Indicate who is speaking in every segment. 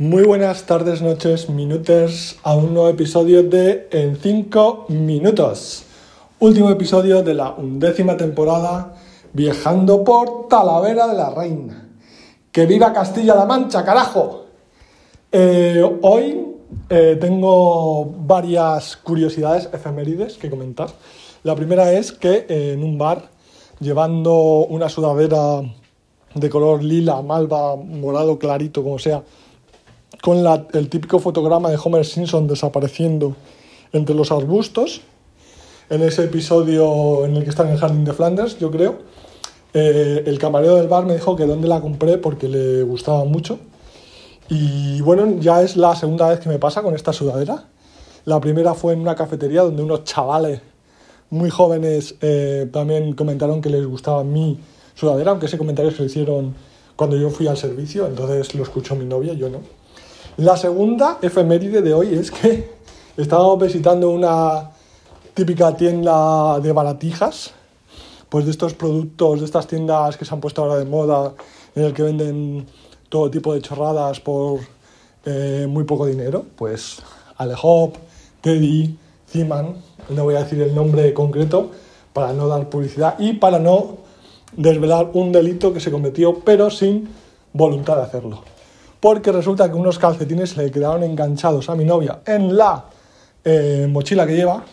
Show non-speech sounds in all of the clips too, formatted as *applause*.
Speaker 1: Muy buenas tardes, noches, minutos a un nuevo episodio de En 5 minutos. Último episodio de la undécima temporada viajando por Talavera de la Reina. ¡Que viva Castilla-La Mancha, carajo! Eh, hoy eh, tengo varias curiosidades efemérides que comentar. La primera es que eh, en un bar, llevando una sudadera de color lila, malva, morado clarito, como sea, con el típico fotograma de Homer Simpson desapareciendo entre los arbustos, en ese episodio en el que está en el jardín de Flanders, yo creo, eh, el camarero del bar me dijo que dónde la compré porque le gustaba mucho. Y bueno, ya es la segunda vez que me pasa con esta sudadera. La primera fue en una cafetería donde unos chavales muy jóvenes eh, también comentaron que les gustaba mi sudadera, aunque ese comentario se lo hicieron cuando yo fui al servicio, entonces lo escuchó mi novia, yo no. La segunda efeméride de hoy es que estábamos visitando una típica tienda de baratijas, pues de estos productos, de estas tiendas que se han puesto ahora de moda, en el que venden todo tipo de chorradas por eh, muy poco dinero, pues Alehop, Teddy, Ziman, no voy a decir el nombre concreto para no dar publicidad y para no desvelar un delito que se cometió pero sin voluntad de hacerlo porque resulta que unos calcetines le quedaron enganchados a mi novia en la eh, mochila que lleva.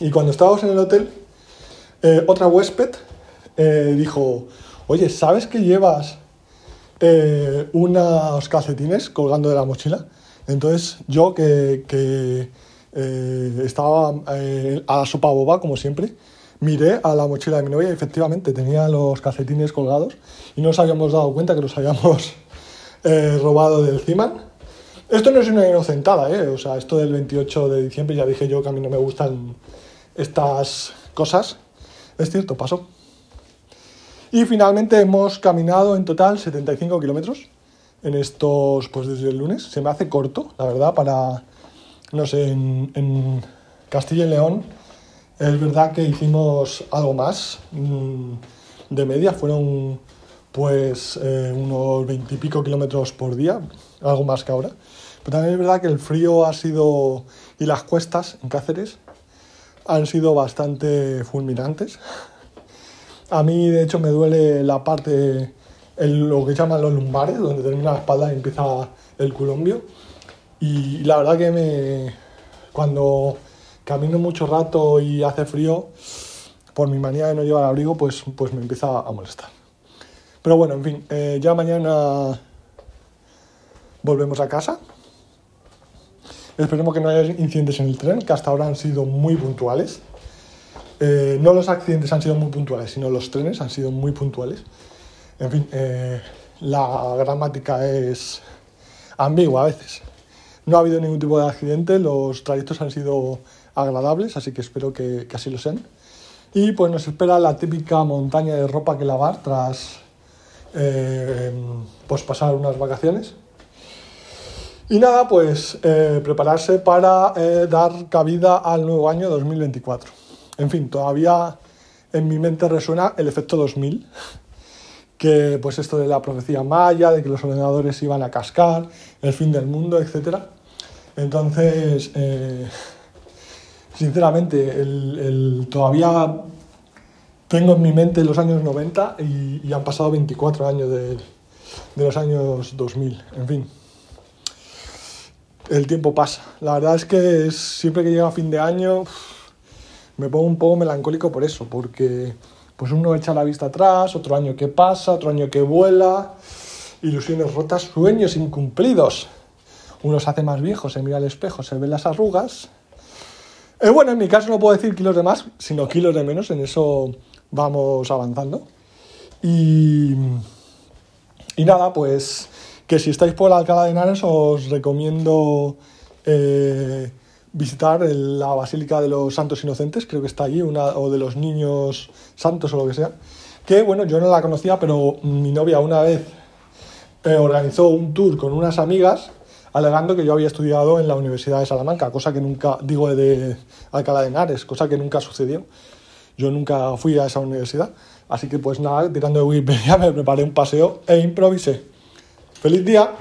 Speaker 1: Y cuando estábamos en el hotel, eh, otra huésped eh, dijo, oye, ¿sabes que llevas unos calcetines colgando de la mochila? Entonces yo que, que estaba a la sopa boba, como siempre, miré a la mochila de mi novia y efectivamente tenía los calcetines colgados y no nos habíamos dado cuenta que los habíamos eh, robado del Ciman. Esto no es una inocentada, ¿eh? O sea, esto del 28 de diciembre ya dije yo que a mí no me gustan estas cosas. Es cierto, pasó. Y finalmente hemos caminado en total 75 kilómetros en estos, pues desde el lunes. Se me hace corto, la verdad, para, no sé, en, Castilla y León es verdad que hicimos algo más mm, de media, fueron pues eh, unos veintipico kilómetros por día, algo más que ahora. Pero también es verdad que el frío ha sido, y las cuestas en Cáceres han sido bastante fulminantes. A mí, de hecho, me duele la parte, lo que llaman los lumbares, donde termina la espalda y empieza el culombio. Y la verdad que me, cuando camino mucho rato y hace frío, por mi manía de no llevar abrigo, pues, pues me empieza a molestar. Pero bueno, en fin, eh, ya mañana volvemos a casa. Esperemos que no haya incidentes en el tren, que hasta ahora han sido muy puntuales. Eh, no los accidentes han sido muy puntuales, sino los trenes han sido muy puntuales. En fin, eh, la gramática es ambigua a veces. No ha habido ningún tipo de accidente, los trayectos han sido agradables, así que espero que, que así lo sean. Y pues nos espera la típica montaña de ropa que lavar tras eh, pues pasar unas vacaciones. Y nada, pues eh, prepararse para eh, dar cabida al nuevo año 2024. En fin, todavía en mi mente resuena el efecto 2000, que pues esto de la profecía maya, de que los ordenadores iban a cascar, el fin del mundo, etc. Entonces, sinceramente, el, todavía tengo en mi mente los años 90 y, han pasado 24 años de, los años 2000. En fin, el tiempo pasa. La verdad es que siempre que llega fin de año me pongo un poco melancólico por eso, porque pues uno echa la vista atrás, otro año que pasa, otro año que vuela, ilusiones rotas, sueños incumplidos. Uno se hace más viejo, se mira al espejo, se ve las arrugas. Eh, bueno, en mi caso no puedo decir kilos de más, sino kilos de menos, en eso vamos avanzando. Y, y nada, pues que si estáis por Alcalá de Henares os recomiendo eh, visitar la Basílica de los Santos Inocentes, creo que está allí, una, o de los Niños Santos o lo que sea. Que bueno, yo no la conocía, pero mi novia una vez eh, organizó un tour con unas amigas alegando que yo había estudiado en la Universidad de Salamanca, cosa que nunca, digo de Alcalá de Henares, cosa que nunca sucedió. Yo nunca fui a esa universidad, así que pues nada, tirando de Wikipedia *laughs* me preparé un paseo e improvisé. ¡Feliz día!